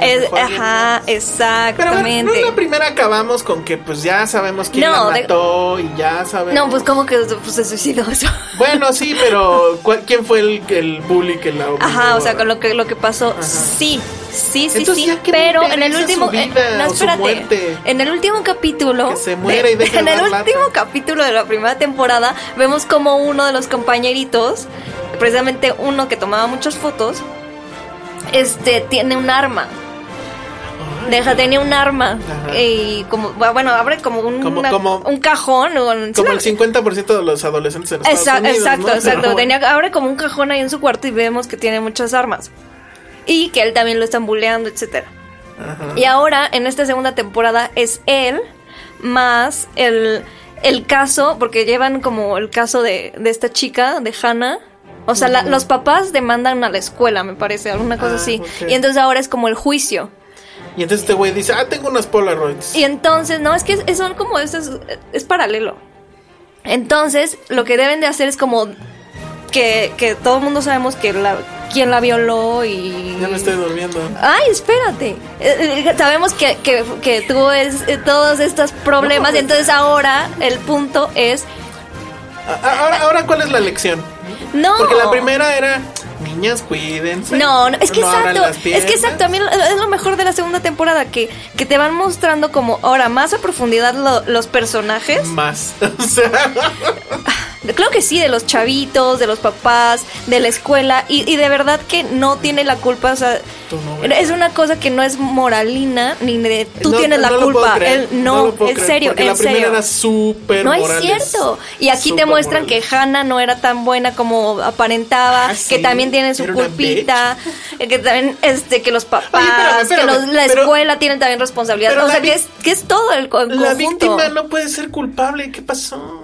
Es- ajá, más. Pero ver, exactamente. ¿no en la primera acabamos con que pues ya sabemos quién No, la de- mató y ya sabemos. No, pues como que pues, se suicidó eso. [LAUGHS] Bueno, sí, pero ¿cuál- ¿quién fue el, el bully que la obligó? Ajá, o sea, con lo que, lo que pasó, Ajá. sí. Sí, sí, Entonces, sí. Pero en el último. su eh, vida no, o su espérate. En el último capítulo. Que se muera y deje [LAUGHS] En de el lata. último capítulo de la primera temporada, vemos como uno de los compañeritos, precisamente uno que tomaba muchas fotos, este, tiene un arma. Deja, tenía un arma. Ajá. Y como, bueno, abre como un, Como- una- como- un cajón. o- Como el 50% de los adolescentes en Estados Exacto, Unidos, exacto, ¿no? exacto. Pero Tenía, abre como un cajón ahí en su cuarto y vemos que tiene muchas armas. Y que él también lo están bulleando, etcétera. Ajá. Y ahora, en esta segunda temporada, es él más el, el caso, porque llevan como el caso de, de esta chica, de Hannah. O sea, la- los papás demandan a la escuela, me parece, alguna cosa Ah, así. Y entonces ahora es como el juicio. Y entonces este güey dice, ah, tengo unas Polaroids. Y entonces, no, es que son como estos, es paralelo. Entonces, lo que deben de hacer es como que, que todo el mundo sabemos que la, quién la violó y... Ya me estoy durmiendo. Ay, espérate. Eh, eh, sabemos que, que, que tuvo es- eh, todos estos problemas No, y entonces ahora el punto es... Ahora, ahora, ¿cuál es la lección? No. Porque la primera era, niñas, cuídense. No, no, es que abran exacto, es que piernas". exacto, a mí es lo mejor de la segunda temporada, que, que te van mostrando como ahora más a profundidad lo- los personajes. Más. [LAUGHS] O sea, Creo que sí, de los chavitos, de los papás, de la escuela, y, y de verdad que no tiene la culpa, o sea, Tú no ves. es una cosa que no es moralina, ni de tú no- tienes la no culpa, creer, él no, en serio, en la primera serio. era súper No es cierto. Y aquí te muestran morales. que Hannah no era tan buena como aparentaba, Ah, que sí, también tiene su culpita, que también este que los papás, Oye, espérame, que los- la pero- escuela tiene también responsabilidad. O sea, que es, que es todo el, co- el La conjunto. víctima no puede ser culpable. ¿Qué pasó?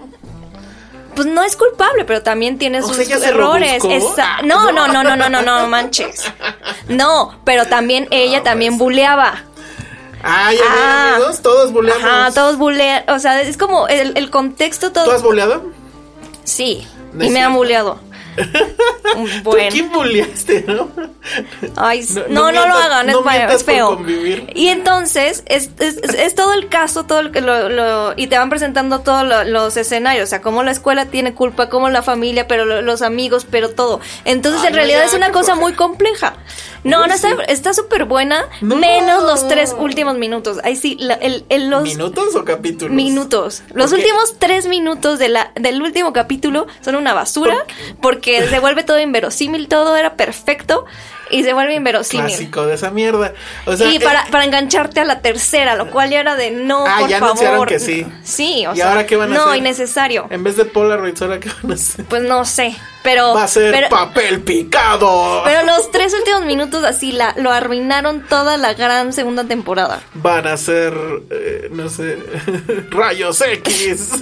Pues no es culpable, pero también tiene sus sea, ¿ella se lo errores. Esa- No, no, no, no, no, no, no, manches. No, pero también [LAUGHS] ella también buleaba. Ah, ya Ah. amigos, todos buleamos. Ajá, todos bulean. O sea, es como el, el contexto todo. ¿Tú has buleado? Sí, No y me han cierto. ¿Tú Bueno. quién buleaste, no? Ay, No, no, no, no lo hagan, es, feo, es. Y entonces es, es, es- todo el caso, todo el, lo, lo- y te van presentando todos lo- los escenarios, o sea, cómo la escuela tiene culpa, cómo la familia, pero lo- los amigos, pero todo. Entonces Ay, en realidad ya, es una cosa muy compleja. No, Uy, no está sí. está súper buena, No. menos los tres últimos minutos. Ahí sí, la- el, el- los ¿Minutos o capítulos? minutos. Los últimos tres minutos de la, del último capítulo son una basura porque se vuelve todo inverosímil, todo era perfecto y se vuelve inverosímil. Clásico de esa mierda. O sea, y eh, para, engancharte a la tercera, lo cual ya era de no, Ah, por ya favor. anunciaron que sí. Sí, o ¿Y sea, ahora qué van a no, hacer? innecesario. En vez de Polaroids, ¿ahora qué van a hacer? Pues no sé, pero Va a ser pero, papel picado. pero los tres últimos minutos así la, lo arruinaron toda la gran segunda temporada. Van a ser, eh, no sé, [LAUGHS] rayos X. [LAUGHS]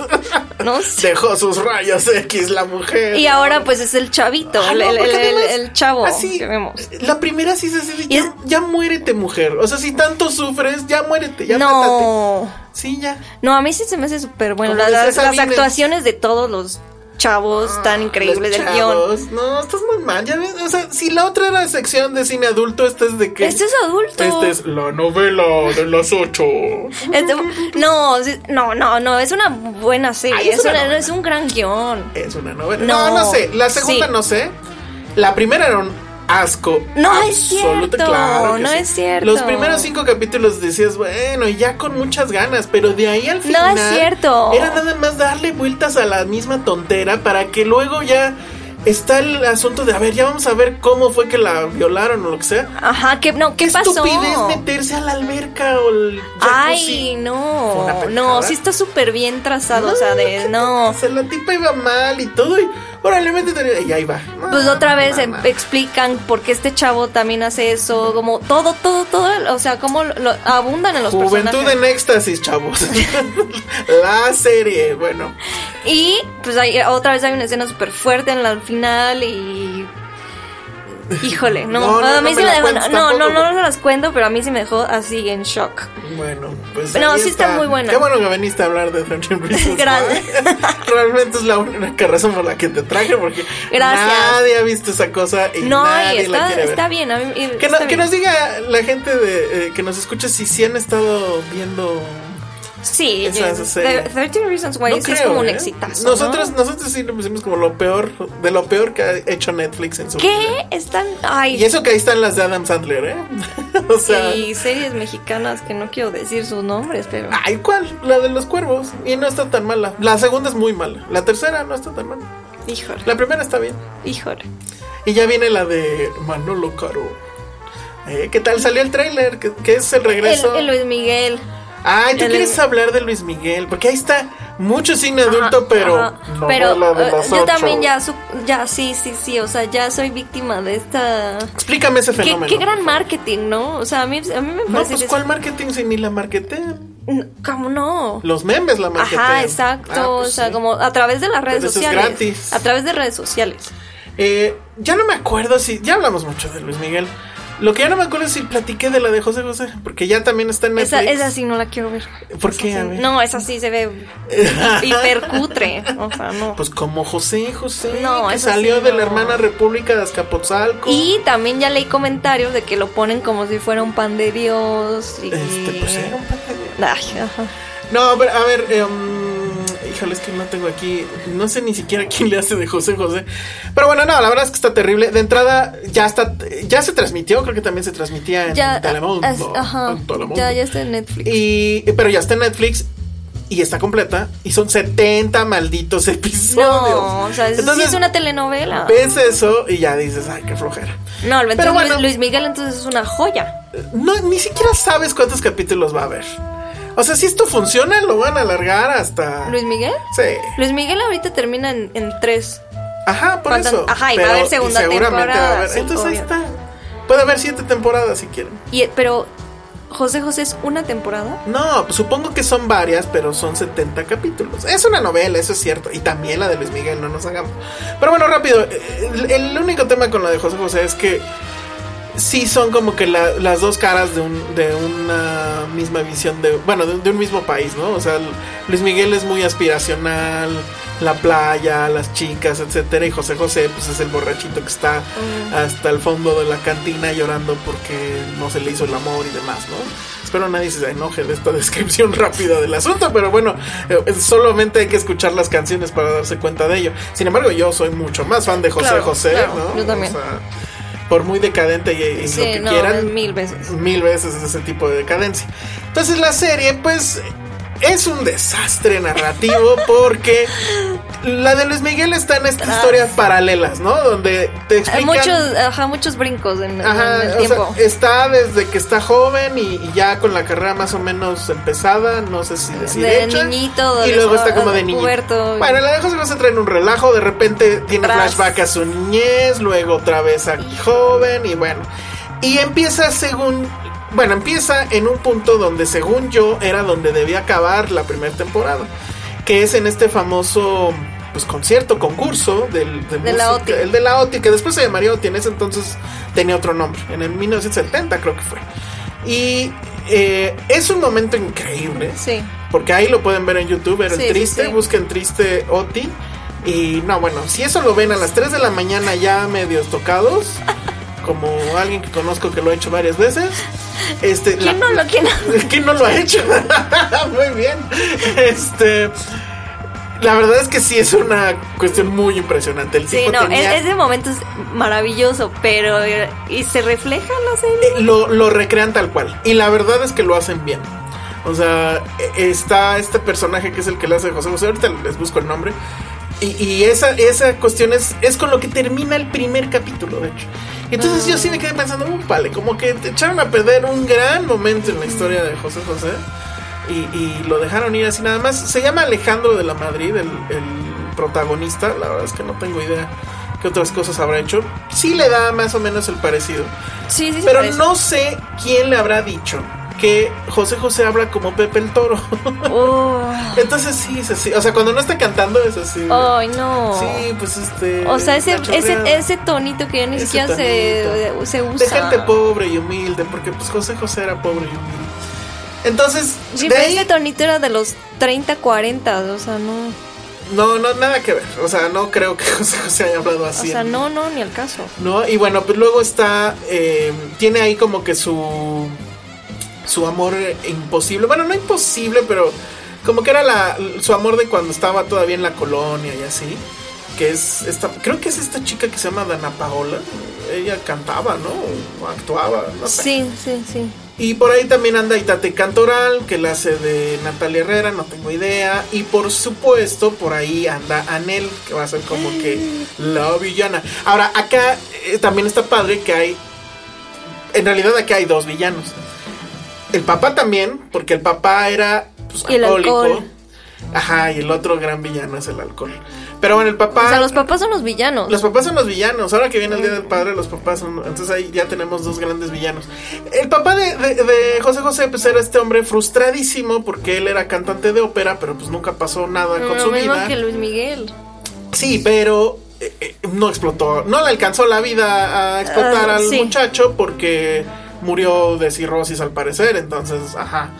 No sé. Dejó sus rayos X la mujer. Y ahora pues es el chavito, Ah, el, no, el- chavo así, que vemos. La primera sí de, Y ya, es- ya muérete, mujer. O sea, si tanto sufres, ya muérete, ya mátate. no. Sí, ya. No, a mí sí se me hace súper bueno. Las, actuaciones de todos los chavos tan increíbles del guion. No, estás muy mal. Ya ves, o sea, si la otra era sección de cine adulto, esta es de qué? Este es adulto. Este es la novela de las ocho. Este- no, no, no, no, es una buena serie. Ay, es es, una una- novela. es un gran guion. Es una novela. No, No, no, sé. La segunda sí. no sé. La primera era un asco. No es cierto, claro que no sí. es cierto. Los primeros cinco capítulos decías, bueno, ya con muchas ganas, pero de ahí al No final. es cierto. Era nada más darle vueltas a la misma tontera para que luego ya está el asunto de, a ver, ya vamos a ver cómo fue que la violaron o lo que sea. Ajá, ¿qué, no, ¿qué, ¿Qué pasó? estupidez meterse a la alberca o el? Ay, no, no, sí está súper bien trazado, o sea, de no. O sea, la tipa iba mal y todo y y ahí va. No, Pues otra vez no, em- no. explican por qué este chavo también hace eso, como todo, todo, todo, o sea, cómo lo, abundan en los Juventud personajes. en éxtasis, chavos. [LAUGHS] la serie, bueno. Y pues hay, otra vez hay una escena súper fuerte en la al final y... Híjole, no, No, no, a mí no sí me me la dejó, cuentes no, no, no, no las cuento, pero a mí sí me dejó así en shock. Bueno, pues. No, sí está muy buena. Qué bueno que viniste a hablar de Friendship [LAUGHS] Reasons Gracias. [LAUGHS] Realmente es la única razón por la que te traje, porque Gracias. nadie ha visto esa cosa y No, y nadie la está, quiere ver. está bien, a mí, y Que, nos diga la gente de, eh, que nos escucha si sí han estado viendo Sí, serie. The 13 Reasons Why No sí es como un ¿eh? exitazo. Nosotros, ¿no? nosotros sí lo pusimos como lo peor, de lo peor que ha hecho Netflix en su vida. ¿Qué? Están. Ay. Y eso que ahí están las de Adam Sandler, ¿eh? [LAUGHS] o sea. y series mexicanas que no quiero decir sus nombres, pero. Ay, ¿cuál? La de los cuervos. Y no está tan mala. La segunda es muy mala. La tercera no está tan mala. Híjole. La primera está bien. Híjole. Y ya viene la de Manolo Caro. Eh, ¿Qué tal? Salió el tráiler, que, que es el regreso. El, el Luis Miguel. Ay, ¿tú el- quieres hablar de Luis Miguel? Porque ahí está mucho cine adulto, Ajá, pero... ajá. no pero las yo también ya, su- ya, sí, sí, sí, o sea, ya soy víctima de esta... Explícame ese fenómeno. qué gran marketing, ¿no? O sea, a mí, a mí me No, parece pues que es- ¿cuál marketing si ni la marketean? No, ¿Cómo no? Los memes la marketean. Ajá, exacto. Ah, pues o sea, sí. como a través de las redes Pero eso es sociales. gratis. A través de redes sociales. Eh, ya no me acuerdo si... Ya hablamos mucho de Luis Miguel. Lo que ya no me acuerdo es si platiqué de la de José José, porque ya también está en Esa, Netflix. esa sí no la quiero ver. ¿Por Esa qué? sí- A ver. No, esa sí se ve [LAUGHS] hipercutre. O sea, no. Pues como José José, No, que salió sí, de la hermana República de Azcapotzalco. Y también ya leí comentarios de que lo ponen como si fuera un pan de Dios. Y... Este, pues era un pan de Ay, ajá. No, a ver, a ver, eh, um, híjole, es que no tengo aquí, no sé ni siquiera quién le hace de José José. Pero bueno, no, la verdad es que está terrible. De entrada, ya está, ya se transmitió, creo que también se transmitía en Ya, Telemundo. as- ajá, en Telemundo. ya, ya está en Netflix. Y, pero ya está en Netflix y está completa. Y son 70 malditos [LAUGHS] episodios. no, o sea, sí Entonces, es una telenovela. Ves eso y ya dices, ay, qué flojera. No, entonces Pero bueno. Luis, Luis Miguel entonces es una joya. No, ni siquiera sabes cuántos capítulos va a haber. O sea, si esto funciona, lo van a alargar hasta. ¿Luis Miguel? Sí. Luis Miguel ahorita termina en, en tres. Ajá, por eso. ajá, y va a haber segunda seguramente temporada, va a haber. sí, Entonces ahí está. Puede haber siete temporadas si quieren. Y, pero, José José es una temporada. No, pues supongo que son varias, pero son 70 capítulos. Es una novela, eso es cierto. Y también la de Luis Miguel, no nos hagamos. Pero bueno, rápido. El, el único tema con la de José José es que sí son como que la- las dos caras de, un, de una misma visión de, bueno, de, de un mismo país, ¿no? O sea, Luis Miguel es muy aspiracional, la playa, las chicas, etcétera, y José José pues es el borrachito que está hasta el fondo de la cantina llorando porque no se le hizo el amor y demás, ¿no? Espero nadie se enoje de esta [LAUGHS] descripción rápida del asunto, pero bueno, eh, solamente hay que escuchar las canciones para darse cuenta de ello. Sin embargo, yo soy mucho más fan de José Claro, José, claro, ¿no? yo también. O sea, por muy decadente y, y Sí, lo que no, quieran, mil veces. mil veces ese tipo de decadencia. Entonces la serie, pues, es un desastre narrativo porque la de Luis Miguel está en estas historias paralelas, ¿no? Donde te Hay explican... muchos, ajá, muchos brincos en, el o sea, tiempo. está desde que está joven y, y ya con la carrera más o menos empezada, no sé si decir De hecha. niñito, y de luego está como de de niñito. puberto. Bueno, la de José José trae en un relajo, de repente tiene Tras. flashback a su niñez, luego otra vez a joven y bueno. Y empieza según bueno, empieza en un punto donde según yo era donde debía acabar la primera temporada, que es en este famoso pues concierto, concurso del, de De la OTI. el de la OTI, que después se llamaría OTI, en ese entonces tenía otro nombre, en el 1970 creo que fue. Y eh, es un momento increíble. Sí. Porque ahí lo pueden ver en YouTube, era el Sí, triste, sí. busquen triste Oti. Y no, bueno, si eso lo ven a las 3 de la mañana ya medios tocados, [LAUGHS] como alguien que conozco que lo ha hecho varias veces, este... ¿Quién no lo- quién no? [LAUGHS] ¿Quién no lo ha hecho? [LAUGHS] Muy bien. Este... La verdad es que sí es una cuestión muy impresionante. El Sí, tipo no, tenía- es- ese momento es maravilloso, pero ¿y se refleja la serie? Eh, lo, lo recrean tal cual. Y la verdad es que lo hacen bien. O sea, eh, está este personaje que es el que le hace José José. Ahorita les busco el nombre. Y, y esa, esa cuestión es, es con lo que termina el primer capítulo, de hecho. Y entonces yo sí me quedé pensando, "Uh, vale, como que te echaron a perder un gran momento en la historia de José José. Y, y lo dejaron ir así nada más. Se llama Alejandro de la Madrid, el, el protagonista. La verdad es que no tengo idea qué otras cosas habrá hecho. Sí le da más o menos el parecido. Sí, sí, sí. Pero parece. no sé quién le habrá dicho que José José habla como Pepe el Toro. Oh, Entonces sí, es así. O sea, cuando no está cantando es así. Ay, no. Sí, pues este. O sea, ese, tonito que ya ni Ese siquiera se, se De usa. gente pobre y humilde, porque pues José José era pobre y humilde. Entonces, Sí, de pero ahí, ese tonito era de los 30, 40, o sea, no. no, no, nada que ver. O sea, no creo que [LAUGHS] José José haya hablado O así. sea, en- no, no, ni al caso. ¿no? Y bueno, pues luego está, eh, tiene ahí como que su, su amor imposible. Bueno, no imposible, pero como que era la, su amor de cuando estaba todavía en la colonia y así. Que es esta, creo que es esta chica que se llama Dana Paola. Ella cantaba, ¿no? O actuaba, no sé. Sí, sí, sí. Y por ahí también anda Itate Cantoral, que la hace de Natalia Herrera, no tengo idea. Y por supuesto, por ahí anda Anel, que va a ser como que la villana. Ahora, acá eh, también está padre que hay. En realidad, aquí hay dos villanos. El papá también, porque el papá era pues, Y el alcohólico. alcohol. Ajá, y el otro gran villano es el alcohol. Pero bueno, el papá. O sea, los papás son los villanos. Los papás son los villanos. Ahora que viene el Día del Padre, los papás son... Entonces ahí ya tenemos dos grandes villanos. El papá de, de- de José José pues era este hombre frustradísimo porque él era cantante de ópera, pero pues nunca pasó nada con Lo su mismo vida. que Luis Miguel. Sí, pero eh, eh, no explotó. No le alcanzó la vida a explotar Ah, al sí. muchacho porque murió de cirrosis al parecer. Entonces, ajá.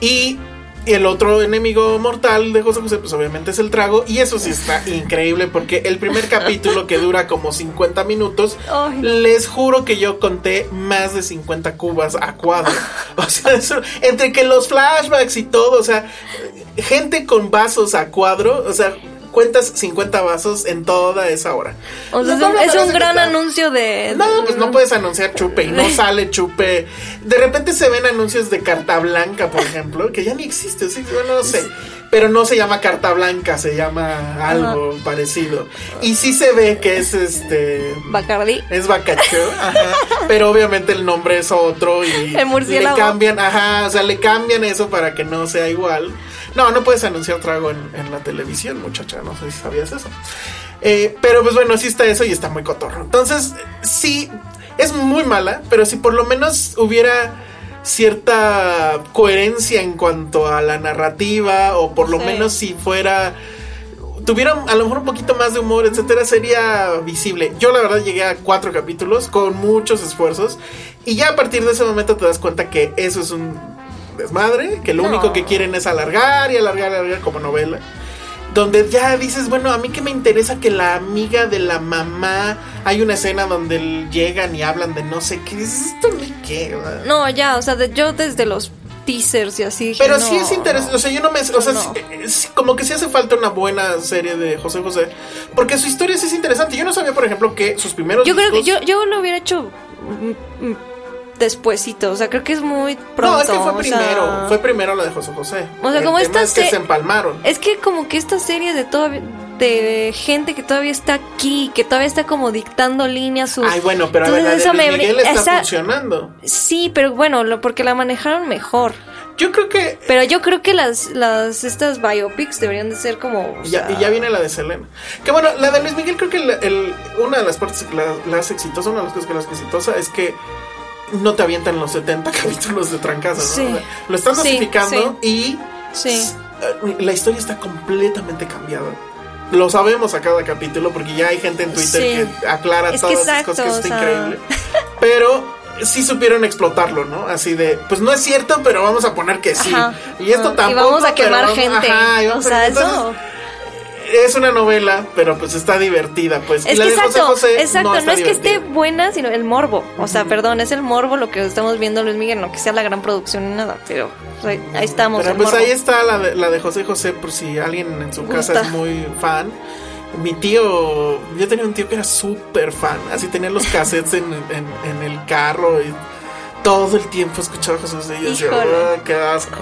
Y el otro enemigo mortal de José José, pues obviamente es el trago. Y eso sí está [LAUGHS] increíble porque el primer capítulo que dura como 50 minutos, les juro que yo conté más de 50 cubas a cuadro. [LAUGHS] O sea, eso- entre que los flashbacks y todo, o sea, gente con vasos a cuadro, o sea, cuentas 50 vasos en toda esa hora. O sea, Lo es un, es gran anuncio de. no, pues no puedes anunciar chupe y no [LAUGHS] sale chupe. De repente se ven anuncios de carta blanca, por ejemplo, que ya ni existe, sí, bueno, no sé. Pero no se llama carta blanca, se llama algo parecido. Y sí se ve que es este. Bacardi. Es Bacacho, ajá. Pero obviamente el nombre es otro y El murciélago. le cambian, ajá, o sea, le cambian eso para que no sea igual. No, no puedes anunciar trago en, en la televisión, muchacha, no sé si sabías eso. Eh, pero pues bueno, sí está eso y está muy cotorro. Entonces, sí, es muy mala, pero si por lo menos hubiera cierta coherencia en cuanto a la narrativa o por lo Sí. menos si fuera tuviera a lo mejor un poquito más de humor, etcétera, sería visible. Yo la verdad llegué a cuatro capítulos con muchos esfuerzos y ya a partir de ese momento te das cuenta que eso es un desmadre, que lo No. único que quieren es alargar y alargar y alargar como novela. Donde ya dices, bueno, a mí que me interesa que la amiga de la mamá, hay una escena donde llegan y hablan de no sé qué, dices, esto ni qué. No, ya, o sea, de- yo desde los teasers y así. dije, Pero no, sí es interesante, o sea, yo no me... O sea, No. es como que sí hace falta una buena serie de José José, porque su historia sí es interesante. Yo no sabía, por ejemplo, que sus primeros Yo creo que yo, yo lo hubiera hecho mm, mm, despuesito, o sea, creo que es muy pronto. No, es que fue primero, sea, fue primero la de José José. O sea, El como tema esta es que se- empalmaron. Es que como que esta serie de todavía de gente que todavía está aquí, que todavía está como dictando líneas sus Ay, bueno, pero a ver, la de Luis Miguel está esa- funcionando. Sí, pero bueno, lo, porque la manejaron mejor. Yo creo que Pero yo creo que las, las estas biopics deberían de ser como. Ya, sea, y ya viene la de Selena. Que bueno, la de Luis Miguel creo que el- una de las partes que la, la hace exitosa, una de las cosas que la hace exitosa es que no te avientan los 70 [LAUGHS] capítulos de trancazo, ¿no? Sí. Sea, Lo están Sí, dosificando y Sí. s- eh, la historia está completamente cambiada. Lo sabemos a cada capítulo porque ya hay gente en Twitter Sí. que aclara Es que todas esas exacto, cosas que o está sea. increíble. Pero sí supieron explotarlo, ¿no? Así de, pues no es cierto, pero vamos a poner que sí. Ajá. Y esto tampoco. Y vamos a quemar vamos- gente. ajá, y o vamos a- sea, entonces, eso. Es una novela, pero pues está divertida, pues. Es Y la que de José exacto, José exacto, no, es que esté buena, sino el morbo. O sea, perdón, es el morbo lo que estamos viendo Luis Miguel, no que sea la gran producción ni nada, pero o sea, ahí estamos. Pero pues morbo. ahí está la de, la de José José, por si alguien en su casa es muy fan. Mi tío, yo tenía un tío que era súper fan, así tenía los cassettes en, en- en el carro y todo el tiempo escuchaba a José José y yo. "Ah, qué asco.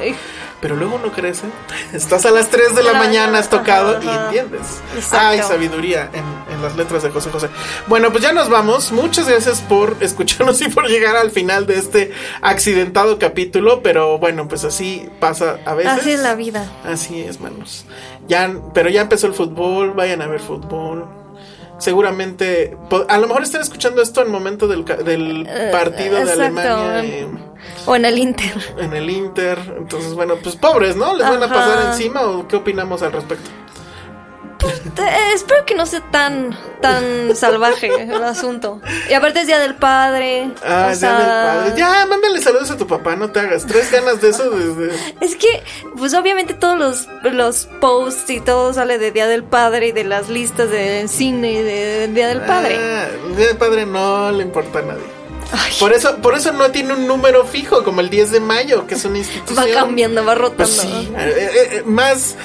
Pero luego uno crece, [LAUGHS] estás a las 3 de la mañana, has tocado ajá, y entiendes. Exacto. Hay sabiduría en, en las letras de José José. Bueno, pues ya nos vamos. Muchas gracias por escucharnos y por llegar al final de este accidentado capítulo. Pero bueno, pues así pasa a veces. Así es la vida. Así es, manos. Ya, pero ya empezó el fútbol, vayan a ver fútbol. Seguramente, a lo mejor están escuchando esto en el momento del, del partido de Eh. Alemania eh, O en el Inter. en el Inter. Entonces, bueno, pues pobres, ¿no? ¿Les van a pasar encima o qué opinamos al respecto? Eh, espero que no sea tan tan salvaje el asunto. Y aparte es Día del Padre. Ah, Día del padre. Ya, mándale saludos a tu papá, no te hagas. Tres ganas de eso desde. Es que, pues obviamente todos los, los posts y todo sale de Día del Padre y de las listas de cine y de, Día del Padre. Ah, Día del padre no le importa a nadie. Por eso, por eso no tiene un número fijo como el 10 de mayo, que es una institución. Va cambiando, va rotando. Pues sí, eh, eh, eh, más,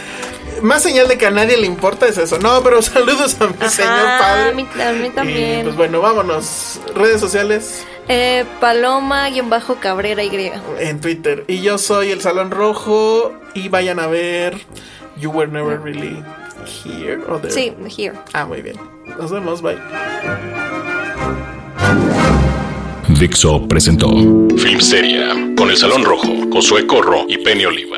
más señal de que a nadie le importa es eso. No, pero [LAUGHS] saludos a mi Ajá, señor padre. a mí- a mí también. Y, pues bueno, vámonos. Redes sociales Eh, Paloma-Cabrera Y. en Twitter. Y yo soy el Salón Rojo. Y vayan a ver You Were Never Really Here. or There. Sí, here. Ah, muy bien. Nos vemos, bye. Dixo presentó Filmsteria con El Salón Rojo, Josué Corro y Penny Oliva.